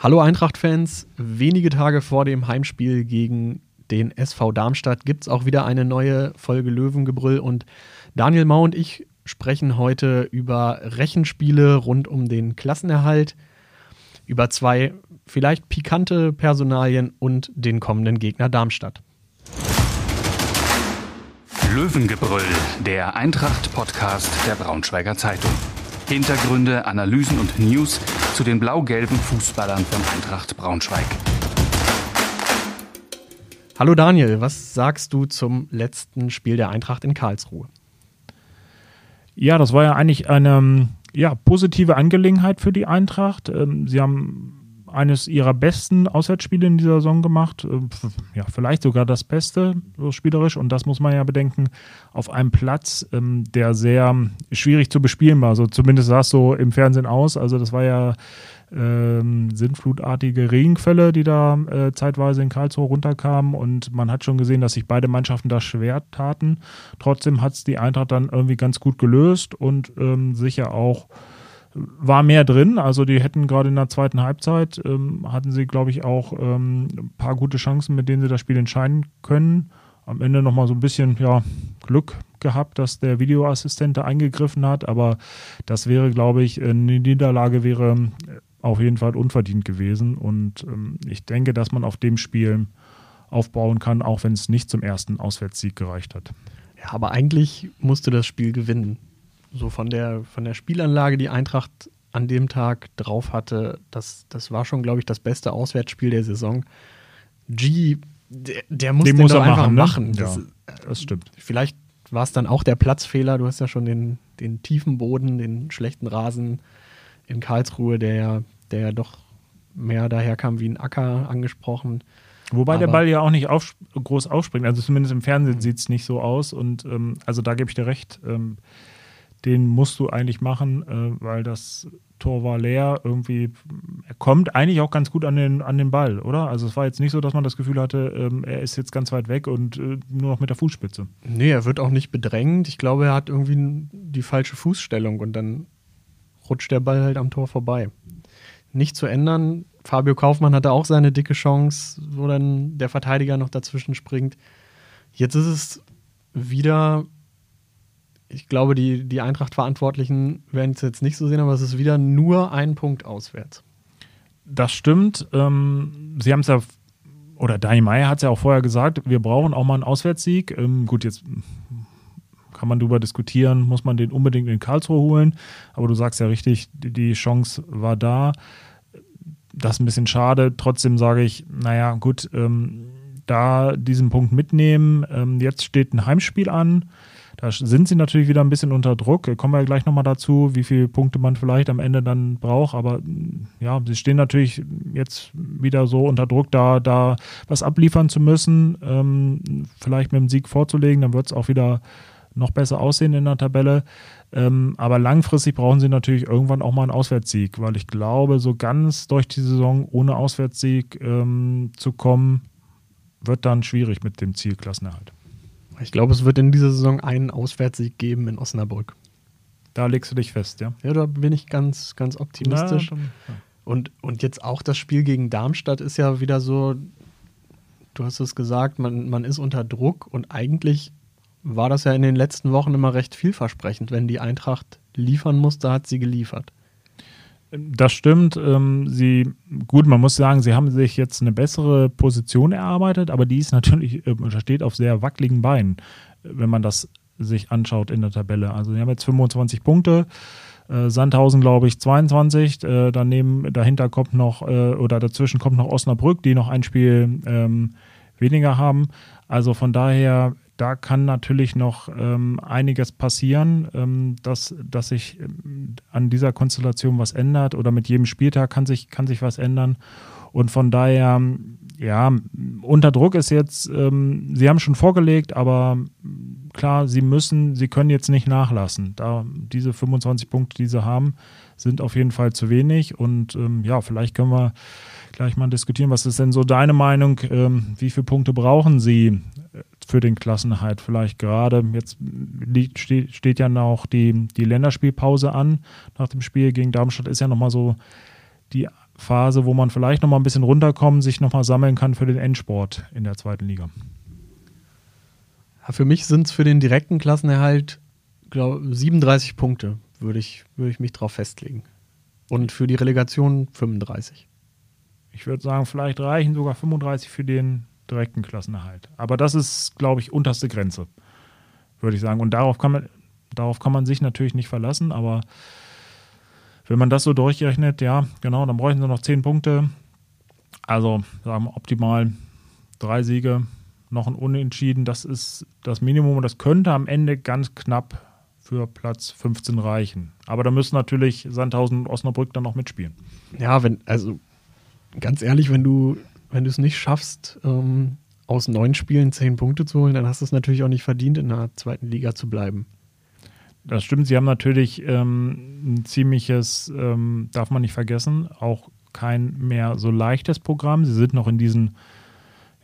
Hallo Eintracht-Fans, wenige Tage vor dem Heimspiel gegen den SV Darmstadt gibt es auch wieder eine neue Folge Löwengebrüll und Daniel Mau und ich sprechen heute über Rechenspiele rund um den Klassenerhalt, über zwei vielleicht pikante Personalien und den kommenden Gegner Darmstadt. Löwengebrüll, der Eintracht-Podcast der Braunschweiger Zeitung. Hintergründe, Analysen und News zu den blau-gelben Fußballern von Eintracht Braunschweig. Hallo Daniel, was sagst du zum letzten Spiel der Eintracht in Karlsruhe? Ja, das war ja eigentlich eine ja, positive Angelegenheit für die Eintracht. Ähm, sie haben eines ihrer besten Auswärtsspiele in dieser Saison gemacht. Äh, ja, vielleicht sogar das Beste, so spielerisch. Und das muss man ja bedenken, auf einem Platz, ähm, der sehr schwierig zu bespielen war. Also zumindest sah es so im Fernsehen aus. Also das war ja ähm, sinnflutartige Regenfälle, die da äh, zeitweise in Karlsruhe runterkamen. Und man hat schon gesehen, dass sich beide Mannschaften da schwer taten. Trotzdem hat es die Eintracht dann irgendwie ganz gut gelöst und ähm, sicher auch war mehr drin. Also die hätten gerade in der zweiten Halbzeit, ähm, hatten sie, glaube ich, auch ähm, ein paar gute Chancen, mit denen sie das Spiel entscheiden können. Am Ende nochmal so ein bisschen ja, Glück gehabt, dass der Videoassistent da eingegriffen hat. Aber das wäre, glaube ich, eine Niederlage wäre auf jeden Fall unverdient gewesen. Und ähm, ich denke, dass man auf dem Spiel aufbauen kann, auch wenn es nicht zum ersten Auswärtssieg gereicht hat. Ja, aber eigentlich musste das Spiel gewinnen so von der, von der Spielanlage, die Eintracht an dem Tag drauf hatte, das, das war schon, glaube ich, das beste Auswärtsspiel der Saison. G, der, der muss den, den muss doch einfach machen. Ne? Das, ja, das stimmt. Vielleicht war es dann auch der Platzfehler. Du hast ja schon den, den tiefen Boden, den schlechten Rasen in Karlsruhe, der ja, der ja doch mehr daherkam wie ein Acker angesprochen. Wobei Aber der Ball ja auch nicht auf, groß aufspringt. Also zumindest im Fernsehen sieht es nicht so aus. Und ähm, also da gebe ich dir recht. Ähm, den musst du eigentlich machen, äh, weil das Tor war leer. Irgendwie, er kommt eigentlich auch ganz gut an den, an den Ball, oder? Also es war jetzt nicht so, dass man das Gefühl hatte, ähm, er ist jetzt ganz weit weg und äh, nur noch mit der Fußspitze. Nee, er wird auch nicht bedrängt. Ich glaube, er hat irgendwie die falsche Fußstellung und dann rutscht der Ball halt am Tor vorbei. Nicht zu ändern. Fabio Kaufmann hatte auch seine dicke Chance, wo dann der Verteidiger noch dazwischen springt. Jetzt ist es wieder ich glaube, die, die Eintracht-Verantwortlichen werden es jetzt nicht so sehen, aber es ist wieder nur ein Punkt auswärts. Das stimmt. Ähm, Sie haben es ja, oder Dani Meyer hat es ja auch vorher gesagt, wir brauchen auch mal einen Auswärtssieg. Ähm, gut, jetzt kann man darüber diskutieren, muss man den unbedingt in Karlsruhe holen. Aber du sagst ja richtig, die Chance war da. Das ist ein bisschen schade. Trotzdem sage ich, naja, gut, ähm, da diesen Punkt mitnehmen. Ähm, jetzt steht ein Heimspiel an. Da sind sie natürlich wieder ein bisschen unter Druck. Kommen wir gleich nochmal dazu, wie viele Punkte man vielleicht am Ende dann braucht. Aber mm, ja, sie stehen natürlich jetzt wieder so unter Druck, da, da was abliefern zu müssen, ähm, vielleicht mit dem Sieg vorzulegen. Dann wird es auch wieder noch besser aussehen in der Tabelle. Ähm, aber langfristig brauchen sie natürlich irgendwann auch mal einen Auswärtssieg, weil ich glaube, so ganz durch die Saison ohne Auswärtssieg ähm, zu kommen, wird dann schwierig mit dem Ziel Klassenerhalt. Ich glaube, es wird in dieser Saison einen Auswärtssieg geben in Osnabrück. Da legst du dich fest, ja? Ja, da bin ich ganz, ganz optimistisch. Na, dann, ja. und, und jetzt auch das Spiel gegen Darmstadt ist ja wieder so, du hast es gesagt, man, man ist unter Druck und eigentlich war das ja in den letzten Wochen immer recht vielversprechend. Wenn die Eintracht liefern musste, hat sie geliefert. Das stimmt. Ähm, sie, gut, man muss sagen, sie haben sich jetzt eine bessere Position erarbeitet, aber die ist natürlich, äh, steht auf sehr wackeligen Beinen, wenn man das sich anschaut in der Tabelle. Also sie haben jetzt 25 Punkte. Äh, Sandhausen, glaube ich, 22. Äh, daneben, dahinter kommt noch, äh, oder dazwischen kommt noch Osnabrück, die noch ein Spiel ähm, weniger haben. Also von daher da kann natürlich noch ähm, einiges passieren, ähm, dass, dass sich ähm, an dieser Konstellation was ändert oder mit jedem Spieltag kann sich, kann sich was ändern. Und von daher, ja, unter Druck ist jetzt, ähm, sie haben schon vorgelegt, aber klar, sie müssen, sie können jetzt nicht nachlassen. Da diese 25 Punkte, die sie haben, sind auf jeden Fall zu wenig. Und ähm, ja, vielleicht können wir gleich mal diskutieren. Was ist denn so deine Meinung? Ähm, wie viele Punkte brauchen sie für den Klassenhalt vielleicht gerade. Jetzt liegt, steht, steht ja noch die, die Länderspielpause an. Nach dem Spiel gegen Darmstadt ist ja nochmal so die Phase, wo man vielleicht noch mal ein bisschen runterkommen, sich noch mal sammeln kann für den Endsport in der zweiten Liga. Für mich sind es für den direkten Klassenerhalt glaub, 37 Punkte, würde ich, würd ich mich drauf festlegen. Und für die Relegation 35. Ich würde sagen, vielleicht reichen sogar 35 für den direkten Klassenerhalt. Aber das ist, glaube ich, unterste Grenze, würde ich sagen. Und darauf kann man, darauf kann man sich natürlich nicht verlassen, aber wenn man das so durchrechnet, ja, genau, dann bräuchten sie noch 10 Punkte. Also, sagen wir optimal drei Siege, noch ein Unentschieden. Das ist das Minimum und das könnte am Ende ganz knapp für Platz 15 reichen. Aber da müssen natürlich Sandhausen und Osnabrück dann noch mitspielen. Ja, wenn, also ganz ehrlich, wenn du, wenn du es nicht schaffst, ähm, aus neun Spielen zehn Punkte zu holen, dann hast du es natürlich auch nicht verdient, in der zweiten Liga zu bleiben. Das stimmt, sie haben natürlich ähm, ein ziemliches, ähm, darf man nicht vergessen, auch kein mehr so leichtes Programm. Sie sind noch in diesen,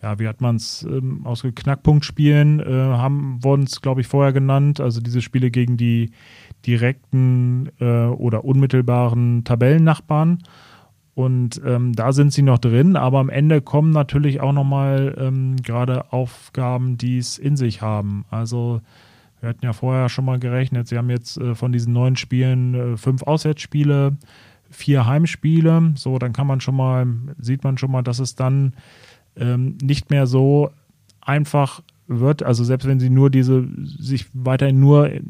ja, wie hat man es ähm, aus Knackpunktspielen, äh, haben, wurden es, glaube ich, vorher genannt, also diese Spiele gegen die direkten äh, oder unmittelbaren Tabellennachbarn. Und ähm, da sind sie noch drin, aber am Ende kommen natürlich auch nochmal ähm, gerade Aufgaben, die es in sich haben. Also wir hatten ja vorher schon mal gerechnet, sie haben jetzt äh, von diesen neun Spielen äh, fünf Auswärtsspiele, vier Heimspiele. So, dann kann man schon mal, sieht man schon mal, dass es dann ähm, nicht mehr so einfach wird. Also selbst wenn sie nur diese, sich weiterhin nur äh,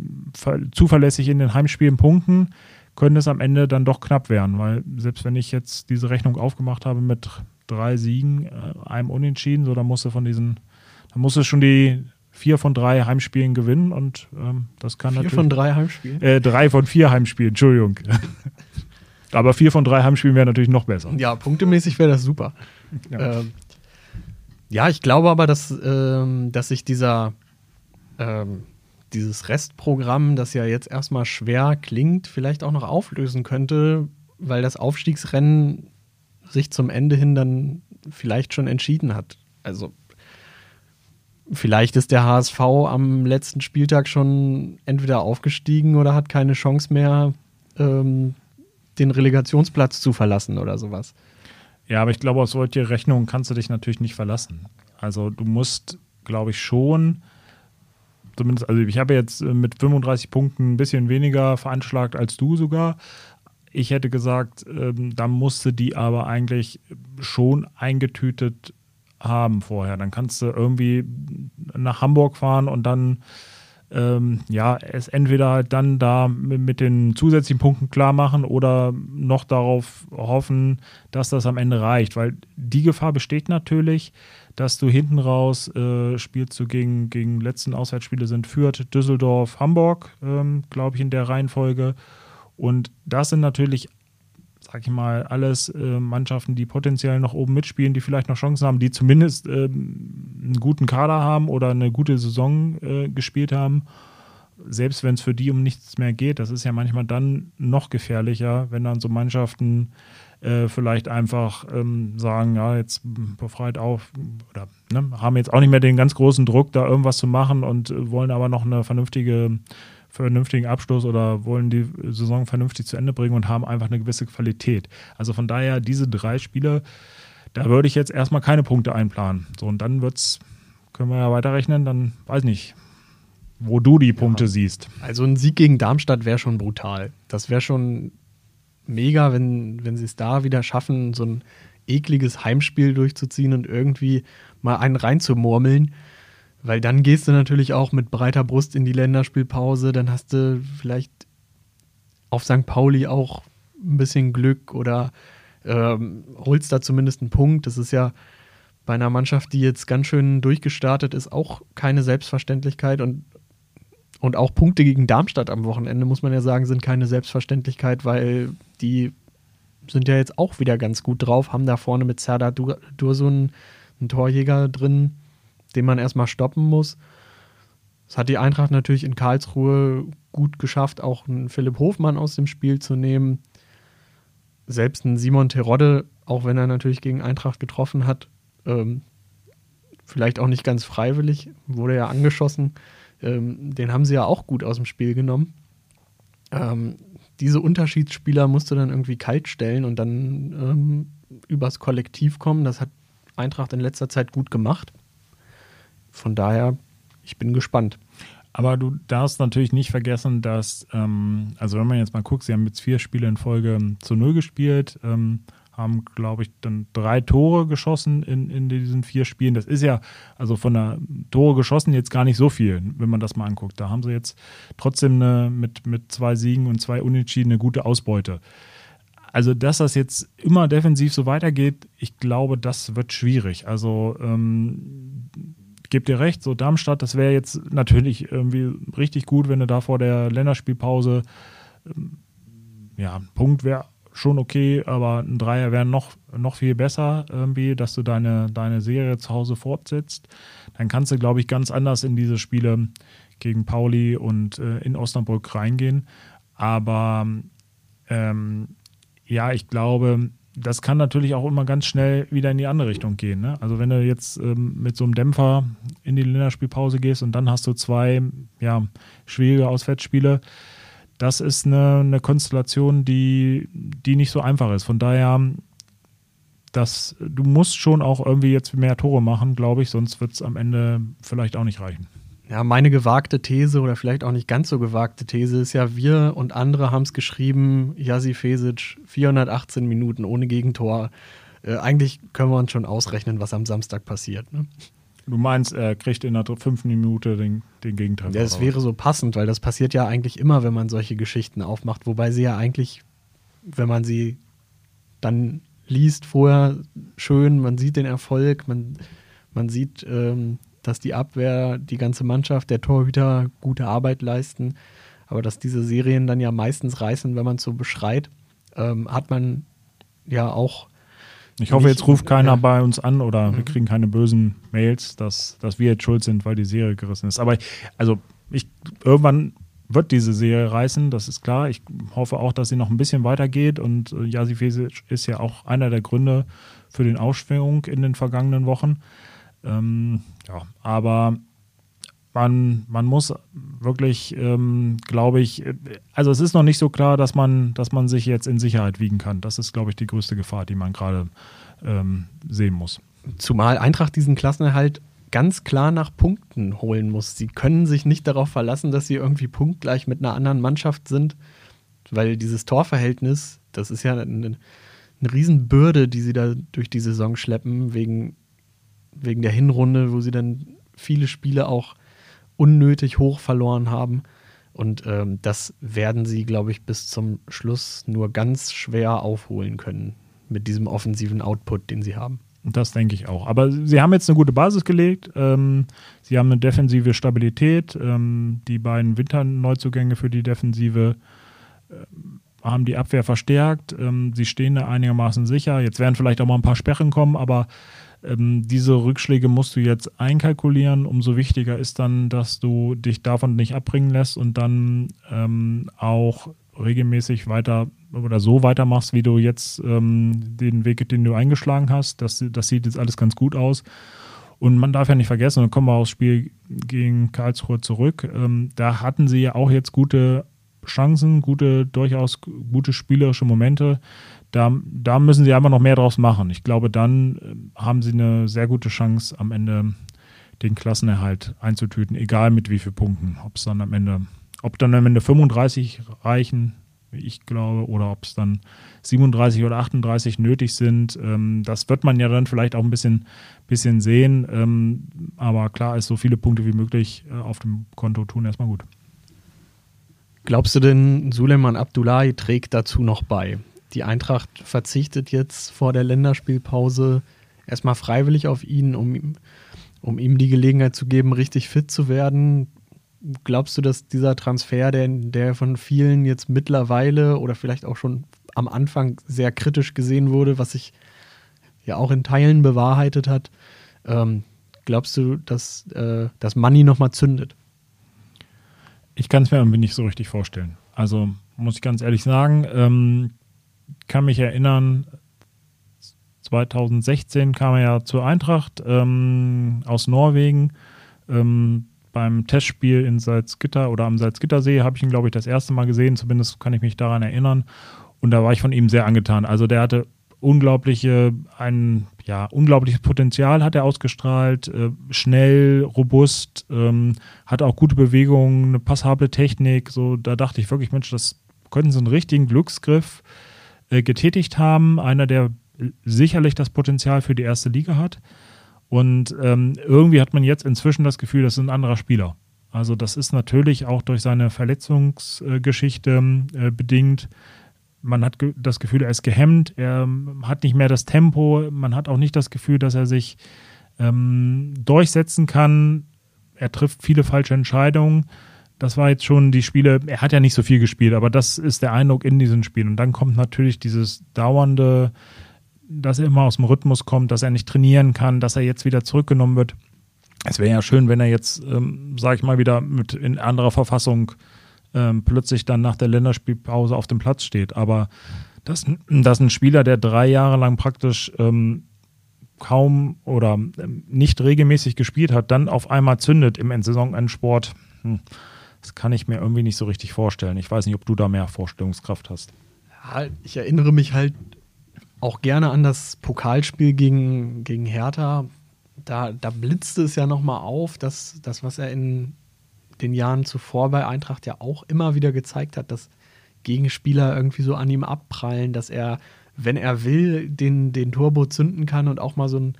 zuverlässig in den Heimspielen punkten, können es am Ende dann doch knapp werden, weil selbst wenn ich jetzt diese Rechnung aufgemacht habe mit drei Siegen, äh, einem Unentschieden, so dann musst du von diesen, dann musst du schon die vier von drei Heimspielen gewinnen und ähm, das kann vier natürlich. Vier von drei Heimspielen? Äh, drei von vier Heimspielen, Entschuldigung. Aber vier von drei Heimspielen wäre natürlich noch besser. Ja, punktemäßig wäre das super. Ja. Ähm, ja, ich glaube aber, dass, ähm, dass sich dieser ähm, dieses Restprogramm, das ja jetzt erstmal schwer klingt, vielleicht auch noch auflösen könnte, weil das Aufstiegsrennen sich zum Ende hin dann vielleicht schon entschieden hat. Also vielleicht ist der HSV am letzten Spieltag schon entweder aufgestiegen oder hat keine Chance mehr, ähm, den Relegationsplatz zu verlassen oder sowas. Ja, aber ich glaube, aus solche Rechnungen kannst du dich natürlich nicht verlassen. Also du musst, glaube ich, schon zumindest, also ich habe jetzt äh, mit 35 Punkten ein bisschen weniger veranschlagt als du sogar. Ich hätte gesagt, ähm, da musste die aber eigentlich schon eingetütet haben vorher. Dann kannst du irgendwie nach Hamburg fahren und dann ähm, ja, es entweder halt dann da mit, mit, den zusätzlichen Punkten klar machen oder noch darauf hoffen, dass das am Ende reicht. Weil die Gefahr besteht natürlich, dass du hinten raus äh, spielst du gegen, gegen letzten Auswärtsspiele sind Fürth, Düsseldorf, Hamburg, ähm, glaube ich, in der Reihenfolge. Und das sind natürlich, sag ich mal, alles äh, Mannschaften, die potenziell noch oben mitspielen, die vielleicht noch Chancen haben, die zumindest ähm, einen guten Kader haben oder eine gute Saison äh, gespielt haben. Selbst wenn es für die um nichts mehr geht, das ist ja manchmal dann noch gefährlicher, wenn dann so Mannschaften äh, vielleicht einfach ähm, sagen, ja, jetzt befreit auf oder ne, haben jetzt auch nicht mehr den ganz großen Druck, da irgendwas zu machen und äh, wollen aber noch eine vernünftige vernünftigen Abschluss oder wollen die Saison vernünftig zu Ende bringen und haben einfach eine gewisse Qualität. Also von daher, diese drei Spiele, da würde ich jetzt erstmal keine Punkte einplanen. So, und dann wird's, können wir ja weiterrechnen, dann weiß nicht, wo du die Punkte ja. siehst. Also ein Sieg gegen Darmstadt wäre schon brutal. Das wäre schon mega, wenn, wenn sie es da wieder schaffen, so ein ekliges Heimspiel durchzuziehen und irgendwie mal einen reinzumurmeln. Weil dann gehst du natürlich auch mit breiter Brust in die Länderspielpause. Dann hast du vielleicht auf St. Pauli auch ein bisschen Glück oder ähm, holst da zumindest einen Punkt. Das ist ja bei einer Mannschaft, die jetzt ganz schön durchgestartet ist, auch keine Selbstverständlichkeit. Und und auch Punkte gegen Darmstadt am Wochenende, muss man ja sagen, sind keine Selbstverständlichkeit, weil die sind ja jetzt auch wieder ganz gut drauf, haben da vorne mit Serdar Dursun einen Torjäger drin, den man erstmal stoppen muss. Das hat die Eintracht natürlich in Karlsruhe gut geschafft, auch einen Philipp Hofmann aus dem Spiel zu nehmen. Selbst ein Simon Terodde, auch wenn er natürlich gegen Eintracht getroffen hat, ähm, vielleicht auch nicht ganz freiwillig, wurde ja angeschossen. Ähm, den haben sie ja auch gut aus dem Spiel genommen. Ähm, diese Unterschiedsspieler musst du dann irgendwie kalt stellen und dann ähm, übers Kollektiv kommen. Das hat Eintracht in letzter Zeit gut gemacht. Von daher, ich bin gespannt. Aber du darfst natürlich nicht vergessen, dass, ähm, also wenn man jetzt mal guckt, sie haben jetzt vier Spiele in Folge zu Null gespielt, ähm, haben, glaube ich, dann drei Tore geschossen in, in diesen vier Spielen. Das ist ja, also von der Tore geschossen jetzt gar nicht so viel, wenn man das mal anguckt. Da haben sie jetzt trotzdem eine, mit, mit zwei Siegen und zwei Unentschieden eine gute Ausbeute. Also, dass das jetzt immer defensiv so weitergeht, ich glaube, das wird schwierig. Also, ähm, gebe dir recht, so Darmstadt, das wäre jetzt natürlich irgendwie richtig gut, wenn du da vor der Länderspielpause, ähm, ja, ein Punkt wäre schon okay, aber ein Dreier wäre noch, noch viel besser, irgendwie, dass du deine, deine Serie zu Hause fortsetzt. Dann kannst du, glaube ich, ganz anders in diese Spiele gegen Pauli und äh, in Osnabrück reingehen. Aber ähm, ja, ich glaube, das kann natürlich auch immer ganz schnell wieder in die andere Richtung gehen. Ne? Also wenn du jetzt ähm, mit so einem Dämpfer in die Länderspielpause gehst und dann hast du zwei ja, schwierige Auswärtsspiele, das ist eine, eine Konstellation, die, die nicht so einfach ist. Von daher, das, du musst schon auch irgendwie jetzt mehr Tore machen, glaube ich, sonst wird es am Ende vielleicht auch nicht reichen. Ja, meine gewagte These oder vielleicht auch nicht ganz so gewagte These ist ja, wir und andere haben es geschrieben, Jasi Fesic, 418 Minuten ohne Gegentor. Äh, eigentlich können wir uns schon ausrechnen, was am Samstag passiert. Ne? Du meinst, er kriegt in der fünften Minute den, den Gegentreffer? Ja, das wäre so passend, weil das passiert ja eigentlich immer, wenn man solche Geschichten aufmacht. Wobei sie ja eigentlich, wenn man sie dann liest, vorher schön, man sieht den Erfolg, man, man sieht ähm, dass die Abwehr, die ganze Mannschaft, der Torhüter gute Arbeit leisten. Aber dass diese Serien dann ja meistens reißen, wenn man es so beschreit, ähm, hat man ja auch. Ich hoffe, jetzt ruft keiner bei uns an oder mhm. wir kriegen keine bösen Mails, dass, dass wir jetzt schuld sind, weil die Serie gerissen ist. Aber also ich irgendwann wird diese Serie reißen, das ist klar. Ich hoffe auch, dass sie noch ein bisschen weitergeht und äh, Jasi Fesic ist ja auch einer der Gründe für den Aufschwung in den vergangenen Wochen. Ähm, ja, aber man, man muss wirklich, ähm, glaube ich, also es ist noch nicht so klar, dass man, dass man sich jetzt in Sicherheit wiegen kann. Das ist, glaube ich, die größte Gefahr, die man gerade ähm, sehen muss. Zumal Eintracht diesen Klassenerhalt ganz klar nach Punkten holen muss. Sie können sich nicht darauf verlassen, dass sie irgendwie punktgleich mit einer anderen Mannschaft sind, weil dieses Torverhältnis, das ist ja eine, eine Riesenbürde, die sie da durch die Saison schleppen, wegen wegen der Hinrunde, wo sie dann viele Spiele auch unnötig hoch verloren haben. Und ähm, das werden sie, glaube ich, bis zum Schluss nur ganz schwer aufholen können mit diesem offensiven Output, den sie haben. Das denke ich auch. Aber sie haben jetzt eine gute Basis gelegt. Ähm, sie haben eine defensive Stabilität. Ähm, die beiden Winterneuzugänge für die Defensive äh, haben die Abwehr verstärkt. Ähm, sie stehen da einigermaßen sicher. Jetzt werden vielleicht auch mal ein paar Sperren kommen, aber ähm, diese Rückschläge musst du jetzt einkalkulieren. Umso wichtiger ist dann, dass du dich davon nicht abbringen lässt und dann ähm, auch regelmäßig weiter oder so weitermachst, wie du jetzt ähm, den Weg, den du eingeschlagen hast. Das, das sieht jetzt alles ganz gut aus. Und man darf ja nicht vergessen, dann kommen wir aufs Spiel gegen Karlsruhe zurück. Ähm, da hatten sie ja auch jetzt gute Chancen, gute, durchaus gute spielerische Momente. Da, da müssen sie einfach noch mehr draus machen. Ich glaube, dann äh, haben sie eine sehr gute Chance, am Ende den Klassenerhalt einzutüten, egal mit wie vielen Punkten. Ob es dann am Ende, ob dann am Ende 35 reichen, wie ich glaube, oder ob es dann 37 oder 38 nötig sind. Ähm, das wird man ja dann vielleicht auch ein bisschen, bisschen sehen. Ähm, aber klar ist, so viele Punkte wie möglich äh, auf dem Konto tun erstmal gut. Glaubst du denn, Suleiman Abdullahi trägt dazu noch bei? Die Eintracht verzichtet jetzt vor der Länderspielpause erstmal freiwillig auf ihn, um, um ihm die Gelegenheit zu geben, richtig fit zu werden. Glaubst du, dass dieser Transfer, der, der von vielen jetzt mittlerweile oder vielleicht auch schon am Anfang sehr kritisch gesehen wurde, was sich ja auch in Teilen bewahrheitet hat, ähm, glaubst du, dass äh, das Money nochmal zündet? Ich kann es mir irgendwie nicht so richtig vorstellen. Also muss ich ganz ehrlich sagen, ähm, kann mich erinnern, 2016 kam er ja zur Eintracht ähm, aus Norwegen. Ähm, beim Testspiel in Salzgitter oder am Salzgittersee habe ich ihn, glaube ich, das erste Mal gesehen. Zumindest kann ich mich daran erinnern. Und da war ich von ihm sehr angetan. Also der hatte unglaubliche, ein ja, unglaubliches Potenzial hat er ausgestrahlt, äh, schnell, robust, ähm, hat auch gute Bewegungen, eine passable Technik. So, da dachte ich wirklich, Mensch, das könnten sie einen richtigen Glücksgriff äh, getätigt haben. Einer, der sicherlich das Potenzial für die erste Liga hat. Und ähm, irgendwie hat man jetzt inzwischen das Gefühl, das ist ein anderer Spieler. Also das ist natürlich auch durch seine Verletzungsgeschichte äh, bedingt. Man hat ge das Gefühl, er ist gehemmt, er ähm, hat nicht mehr das Tempo, man hat auch nicht das Gefühl, dass er sich ähm, durchsetzen kann. Er trifft viele falsche Entscheidungen. Das war jetzt schon die Spiele, er hat ja nicht so viel gespielt, aber das ist der Eindruck in diesen Spielen. Und dann kommt natürlich dieses dauernde dass er immer aus dem Rhythmus kommt, dass er nicht trainieren kann, dass er jetzt wieder zurückgenommen wird. Es wäre ja schön, wenn er jetzt, ähm, sage ich mal, wieder mit in anderer Verfassung ähm, plötzlich dann nach der Länderspielpause auf dem Platz steht. Aber dass, dass ein Spieler, der drei Jahre lang praktisch ähm, kaum oder ähm, nicht regelmäßig gespielt hat, dann auf einmal zündet im Saisonendsport, hm, das kann ich mir irgendwie nicht so richtig vorstellen. Ich weiß nicht, ob du da mehr Vorstellungskraft hast. Ja, ich erinnere mich halt auch gerne an das Pokalspiel gegen, gegen Hertha. Da, da blitzte es ja nochmal auf, dass das, was er in den Jahren zuvor bei Eintracht ja auch immer wieder gezeigt hat, dass Gegenspieler irgendwie so an ihm abprallen, dass er, wenn er will, den, den Turbo zünden kann und auch mal so ein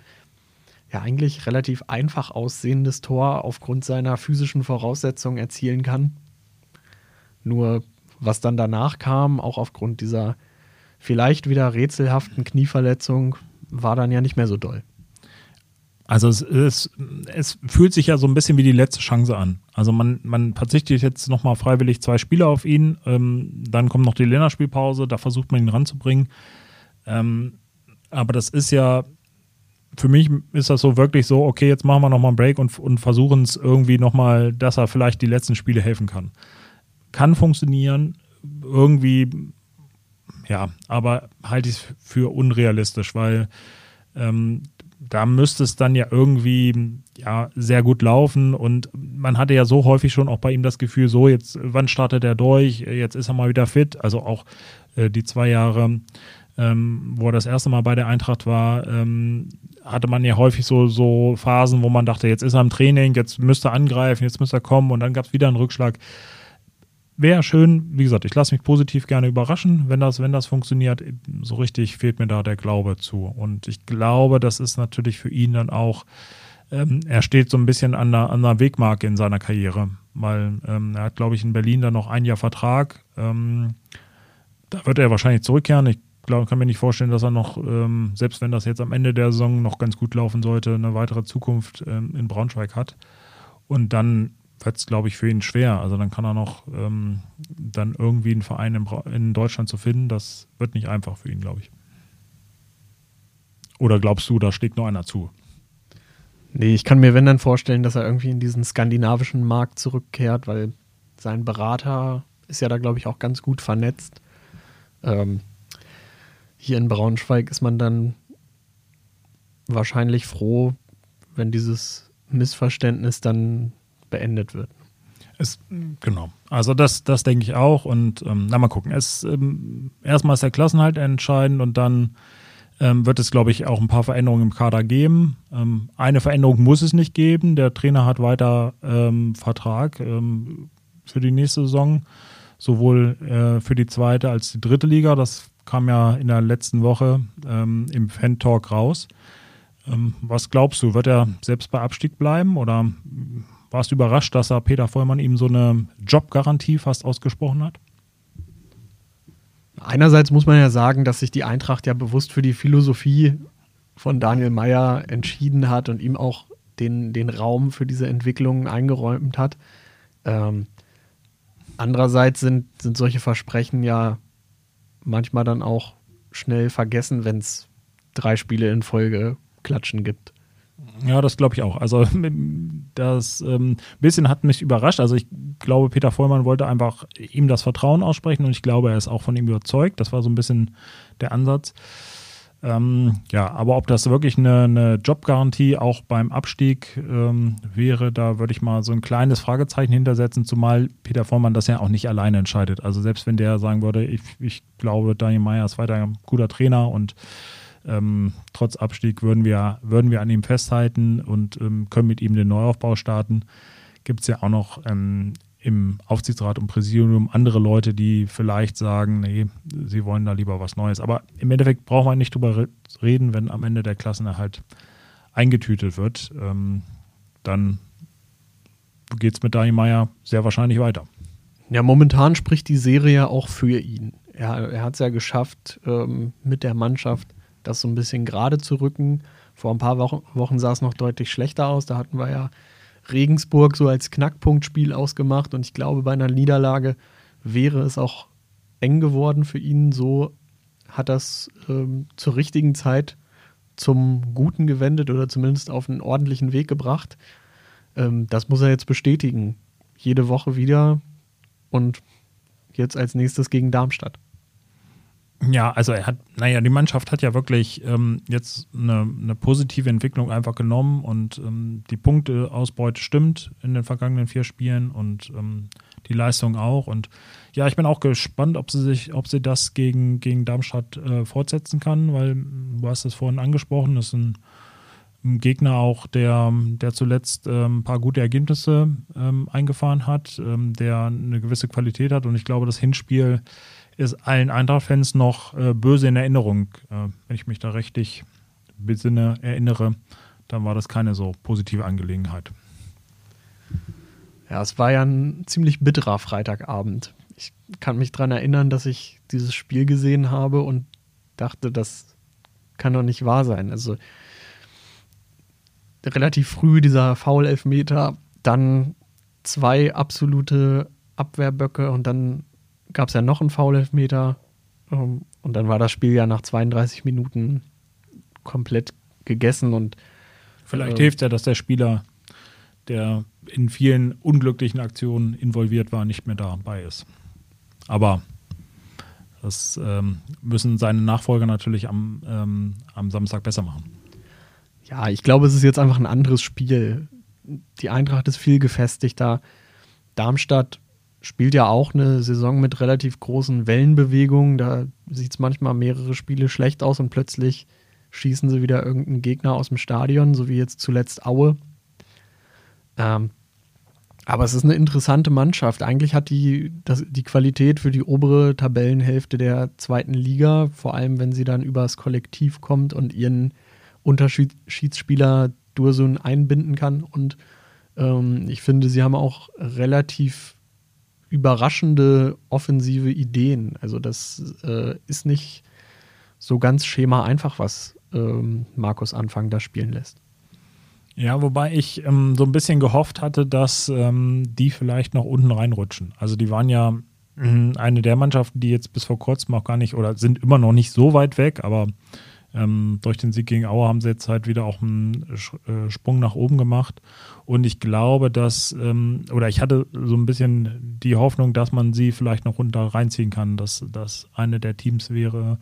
ja eigentlich relativ einfach aussehendes Tor aufgrund seiner physischen Voraussetzungen erzielen kann. Nur was dann danach kam, auch aufgrund dieser vielleicht wieder rätselhaften Knieverletzung war dann ja nicht mehr so doll. Also es, es, es fühlt sich ja so ein bisschen wie die letzte Chance an. Also man, man verzichtet jetzt nochmal freiwillig zwei Spiele auf ihn, ähm, dann kommt noch die Länderspielpause, da versucht man ihn ranzubringen. Ähm, aber das ist ja, für mich ist das so wirklich so, okay, jetzt machen wir nochmal einen Break und, und versuchen es irgendwie nochmal, dass er vielleicht die letzten Spiele helfen kann. Kann funktionieren, irgendwie ja, aber halte ich es für unrealistisch, weil ähm, da müsste es dann ja irgendwie ja sehr gut laufen und man hatte ja so häufig schon auch bei ihm das Gefühl, so jetzt, wann startet er durch? Jetzt ist er mal wieder fit. Also auch äh, die zwei Jahre, ähm, wo er das erste Mal bei der Eintracht war, ähm, hatte man ja häufig so, so Phasen, wo man dachte, jetzt ist er im Training, jetzt müsste er angreifen, jetzt müsste er kommen und dann gab es wieder einen Rückschlag wäre schön, wie gesagt, ich lasse mich positiv gerne überraschen, wenn das, wenn das funktioniert. So richtig fehlt mir da der Glaube zu. Und ich glaube, das ist natürlich für ihn dann auch, ähm, er steht so ein bisschen an der, an einer Wegmarke in seiner Karriere, weil ähm, er hat, glaube ich, in Berlin dann noch ein Jahr Vertrag. Ähm, da wird er wahrscheinlich zurückkehren. Ich glaube, kann mir nicht vorstellen, dass er noch, ähm, selbst wenn das jetzt am Ende der Saison noch ganz gut laufen sollte, eine weitere Zukunft ähm, in Braunschweig hat. Und dann wird es, glaube ich, für ihn schwer. Also dann kann er noch ähm, dann irgendwie einen Verein in, in, Deutschland zu finden. Das wird nicht einfach für ihn, glaube ich. Oder glaubst du, da schlägt noch einer zu? Nee, ich kann mir, wenn dann vorstellen, dass er irgendwie in diesen skandinavischen Markt zurückkehrt, weil sein Berater ist ja da, glaube ich, auch ganz gut vernetzt. Ähm, hier in Braunschweig ist man dann wahrscheinlich froh, wenn dieses Missverständnis dann beendet wird. Es, genau. Also das, das denke ich auch. Und ähm, na mal gucken. Es, ähm, erstmal ist der Klassenhalt entscheidend und dann ähm, wird es, glaube ich, auch ein paar Veränderungen im Kader geben. Ähm, eine Veränderung muss es nicht geben. Der Trainer hat weiter ähm, Vertrag ähm, für die nächste Saison, sowohl äh, für die zweite als die dritte Liga. Das kam ja in der letzten Woche im Fan-Talk raus. was glaubst du, wird er selbst bei Abstieg bleiben oder warst du überrascht, dass er Peter Vollmann ihm so eine Jobgarantie fast ausgesprochen hat? Einerseits muss man ja sagen, dass sich die Eintracht ja bewusst für die Philosophie von Daniel Meyer entschieden hat und ihm auch den, den Raum für diese Entwicklung eingeräumt hat. Ähm, andererseits sind, sind solche Versprechen ja manchmal dann auch schnell vergessen, wenn es drei Spiele in Folge klatschen gibt. Ja, das glaube ich auch. Also das ähm, bisschen hat mich überrascht. Also ich glaube, Peter Vollmann wollte einfach ihm das Vertrauen aussprechen und ich glaube, er ist auch von ihm überzeugt. Das war so ein bisschen der Ansatz. Ähm, ja, aber ob das wirklich eine, eine Jobgarantie auch beim Abstieg ähm, wäre, da würde ich mal so ein kleines Fragezeichen hintersetzen, zumal Peter Vormann das ja auch nicht alleine entscheidet. Also selbst wenn der sagen würde, ich, ich glaube, Daniel Meyer ist weiter ein guter Trainer und ähm, trotz Abstieg würden wir, würden wir an ihm festhalten und ähm, können mit ihm den Neuaufbau starten, gibt es ja auch noch ähm, im Aufsichtsrat und Präsidium andere Leute, die vielleicht sagen, nee, sie wollen da lieber was Neues. Aber im Endeffekt braucht man nicht drüber reden, wenn am Ende der Klassenerhalt eingetütet wird. Ähm, dann geht es mit Daniel Meyer sehr wahrscheinlich weiter. Ja, momentan spricht die Serie auch für ihn. Er, er hat es ja geschafft, ähm, mit der Mannschaft das so ein bisschen gerade zu rücken. Vor ein paar Wochen, Wochen sah es noch deutlich schlechter aus. Da hatten wir ja Regensburg so als Knackpunktspiel ausgemacht und ich glaube, bei einer Niederlage wäre es auch eng geworden für ihn. So hat das ähm, zur richtigen Zeit zum Guten gewendet oder zumindest auf einen ordentlichen Weg gebracht. Ähm, das muss er jetzt bestätigen. Jede Woche wieder und jetzt als nächstes gegen Darmstadt. Ja, also er hat, naja, die Mannschaft hat ja wirklich ähm, jetzt eine, eine, positive Entwicklung einfach genommen und ähm, die Punkteausbeute stimmt in den vergangenen vier Spielen und ähm, die Leistung auch. Und ja, ich bin auch gespannt, ob sie sich, ob sie das gegen, gegen Darmstadt äh, fortsetzen kann, weil du hast es vorhin angesprochen, das ist ein, ein Gegner auch, der, der zuletzt ähm, ein paar gute Ergebnisse ähm, eingefahren hat, ähm, der eine gewisse Qualität hat und ich glaube, das Hinspiel ist allen Eintracht-Fans noch äh, böse in Erinnerung. Äh, wenn ich mich da richtig besinne, erinnere, dann war das keine so positive Angelegenheit. Ja, es war ja ein ziemlich bitterer Freitagabend. Ich kann mich daran erinnern, dass ich dieses Spiel gesehen habe und dachte, das kann doch nicht wahr sein. Also relativ früh dieser Foul-Elfmeter, dann zwei absolute Abwehrböcke und dann gab es ja noch einen Foul-Elfmeter. Ähm, und dann war das Spiel ja nach 32 Minuten komplett gegessen und Vielleicht äh, hilft ja, dass der Spieler, der in vielen unglücklichen Aktionen involviert war, nicht mehr dabei ist. Aber das ähm, müssen seine Nachfolger natürlich am, ähm, am Samstag besser machen. Ja, ich glaube, es ist jetzt einfach ein anderes Spiel. Die Eintracht ist viel gefestigter. Darmstadt spielt ja auch eine Saison mit relativ großen Wellenbewegungen. Da sieht es manchmal mehrere Spiele schlecht aus und plötzlich schießen sie wieder irgendeinen Gegner aus dem Stadion, so wie jetzt zuletzt Aue. Ähm, aber es ist eine interessante Mannschaft. Eigentlich hat die das, die Qualität für die obere Tabellenhälfte der zweiten Liga, vor allem wenn sie dann übers Kollektiv kommt und ihren Unterschiedsspieler Dursun einbinden kann. Und ähm, ich finde, sie haben auch relativ überraschende offensive Ideen. Also das äh, ist nicht so ganz schema einfach, was ähm, Markus Anfang da spielen lässt. Ja, wobei ich ähm, so ein bisschen gehofft hatte, dass ähm, die vielleicht noch unten reinrutschen. Also die waren ja mh, eine der Mannschaften, die jetzt bis vor kurzem auch gar nicht oder sind immer noch nicht so weit weg, aber ähm, durch den Sieg gegen Aue haben sie jetzt halt wieder auch einen äh, Sprung nach oben gemacht. Und ich glaube, dass, ähm, oder ich hatte so ein bisschen die Hoffnung, dass man sie vielleicht noch runter reinziehen kann, dass das eine der Teams wäre,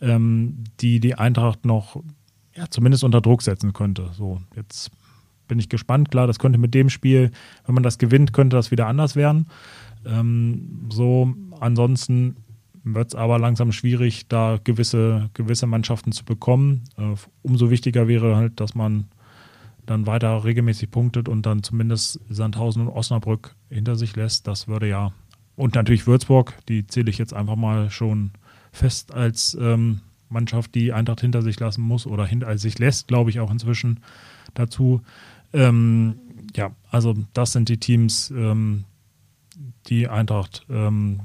ähm, die die Eintracht noch ja, zumindest unter Druck setzen könnte. So, jetzt bin ich gespannt. Klar, das könnte mit dem Spiel, wenn man das gewinnt, könnte das wieder anders werden. Ähm, so, ansonsten wird es aber langsam schwierig, da gewisse, gewisse Mannschaften zu bekommen. Äh, umso wichtiger wäre halt, dass man dann weiter regelmäßig punktet und dann zumindest Sandhausen und Osnabrück hinter sich lässt. Das würde ja. Und natürlich Würzburg, die zähle ich jetzt einfach mal schon fest als ähm, Mannschaft, die Eintracht hinter sich lassen muss oder hinter sich lässt, glaube ich auch inzwischen dazu. Ähm, ja, also das sind die Teams, ähm, die Eintracht ähm,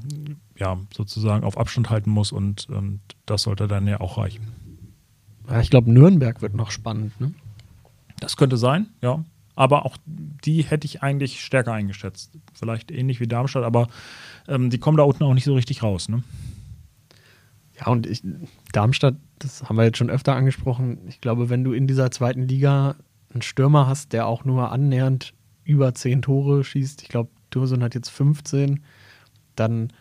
ja, sozusagen auf Abstand halten muss und, und das sollte dann ja auch reichen. Ja, ich glaube, Nürnberg wird noch spannend. Ne? Das könnte sein, ja. Aber auch die hätte ich eigentlich stärker eingeschätzt. Vielleicht ähnlich wie Darmstadt, aber ähm, die kommen da unten auch nicht so richtig raus. Ne? Ja, und ich, Darmstadt, das haben wir jetzt schon öfter angesprochen. Ich glaube, wenn du in dieser zweiten Liga einen Stürmer hast, der auch nur annähernd über zehn Tore schießt, ich glaube, Dursun hat jetzt 15, dann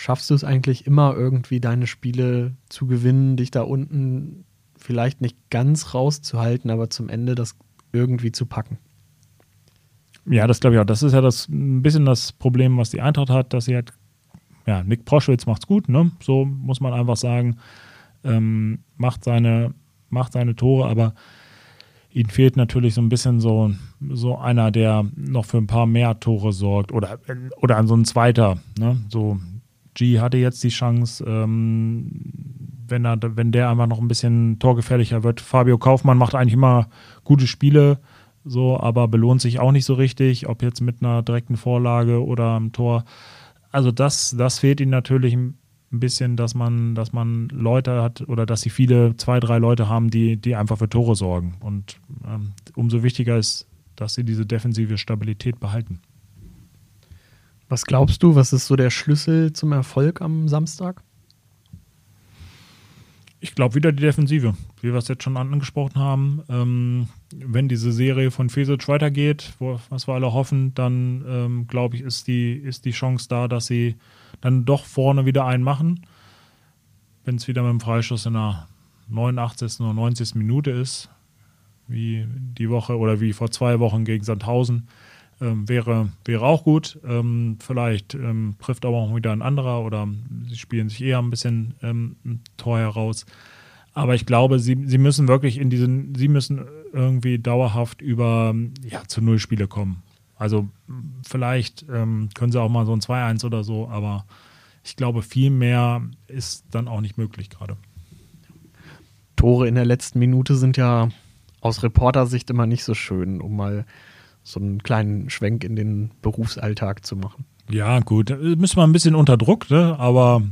schaffst du es eigentlich immer irgendwie, deine Spiele zu gewinnen, dich da unten vielleicht nicht ganz rauszuhalten, aber zum Ende das irgendwie zu packen. Ja, das glaube ich auch. Das ist ja das ein bisschen das Problem, was die Eintracht hat, dass sie halt, ja, Nick Proschwitz macht's gut, ne? So muss man einfach sagen. Ähm, macht seine, macht seine Tore, aber ihnen fehlt natürlich so ein bisschen so, so einer, der noch für ein paar mehr Tore sorgt oder, oder an so ein zweiter. Ne? So, G hatte jetzt die Chance, ähm, wenn, er, wenn der einfach noch ein bisschen torgefährlicher wird. Fabio Kaufmann macht eigentlich immer gute Spiele, so, aber belohnt sich auch nicht so richtig, ob jetzt mit einer direkten Vorlage oder einem Tor. Also das, das fehlt ihnen natürlich ein bisschen, dass man, dass man Leute hat oder dass sie viele, zwei, drei Leute haben, die, die einfach für Tore sorgen. Und ähm, umso wichtiger ist, dass sie diese defensive Stabilität behalten. Was glaubst du, was ist so der Schlüssel zum Erfolg am Samstag? Ich glaube wieder die Defensive, wie wir es jetzt schon angesprochen haben. Ähm, wenn diese Serie von Fesic weitergeht, wo, was wir alle hoffen, dann ähm, glaube ich, ist die, ist die Chance da, dass sie dann doch vorne wieder einen machen. Wenn es wieder mit dem Freischuss in der 89. oder 90. Minute ist, wie die Woche oder wie vor zwei Wochen gegen Sandhausen, ähm, wäre, wäre auch gut. Ähm, vielleicht ähm, trifft aber auch wieder ein anderer oder sie spielen sich eher ein bisschen ähm, Tor heraus. Aber ich glaube, sie, sie müssen wirklich in diesen, sie müssen irgendwie dauerhaft über ja, zu Null Spiele kommen. Also vielleicht ähm, können sie auch mal so ein 2-1 oder so, aber ich glaube, viel mehr ist dann auch nicht möglich gerade. Tore in der letzten Minute sind ja aus Reportersicht immer nicht so schön, um mal so einen kleinen Schwenk in den Berufsalltag zu machen. Ja, gut, müssen wir ein bisschen unter Druck, ne? aber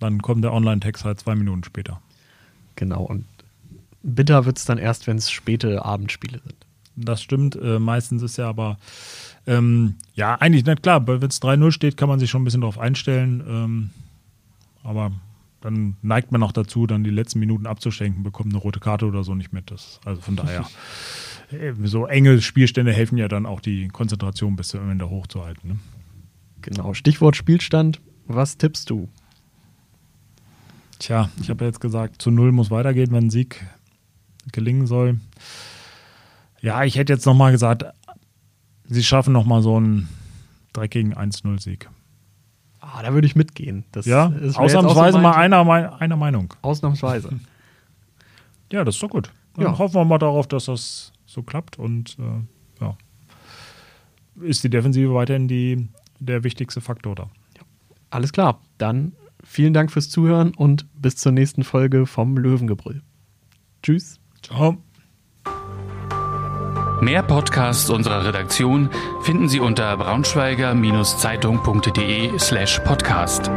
dann kommt der Online-Text halt zwei Minuten später. Genau, und bitter wird es dann erst, wenn es späte Abendspiele sind. Das stimmt, äh, meistens ist ja aber, ähm, ja, eigentlich nicht klar, wenn es 3-0 steht, kann man sich schon ein bisschen darauf einstellen, ähm, aber dann neigt man auch dazu, dann die letzten Minuten abzuschenken, bekommt eine rote Karte oder so nicht mit. Das, also von daher. Äh, so enge Spielstände helfen ja dann auch die Konzentration bis zum Ende hochzuhalten. Ne? Genau, Stichwort Spielstand. Was tippst du? Tja, ich habe jetzt gesagt, zu Null muss weitergehen, wenn ein Sieg gelingen soll. Ja, ich hätte jetzt nochmal gesagt, sie schaffen nochmal so einen dreckigen 1-0-Sieg. Ah, da würde ich mitgehen. Das ja, ausnahmsweise mal einer, einer Meinung. Ausnahmsweise. ja, das ist doch gut. Dann ja. hoffen wir mal darauf, dass das so klappt und äh, ja, ist die Defensive weiterhin die, der wichtigste Faktor da. Ja. Alles klar, dann vielen Dank fürs Zuhören und bis zur nächsten Folge vom Löwengebrüll. Tschüss. Ciao. Mehr Podcasts unserer Redaktion finden Sie unter braunschweiger-zeitung.de slash podcast.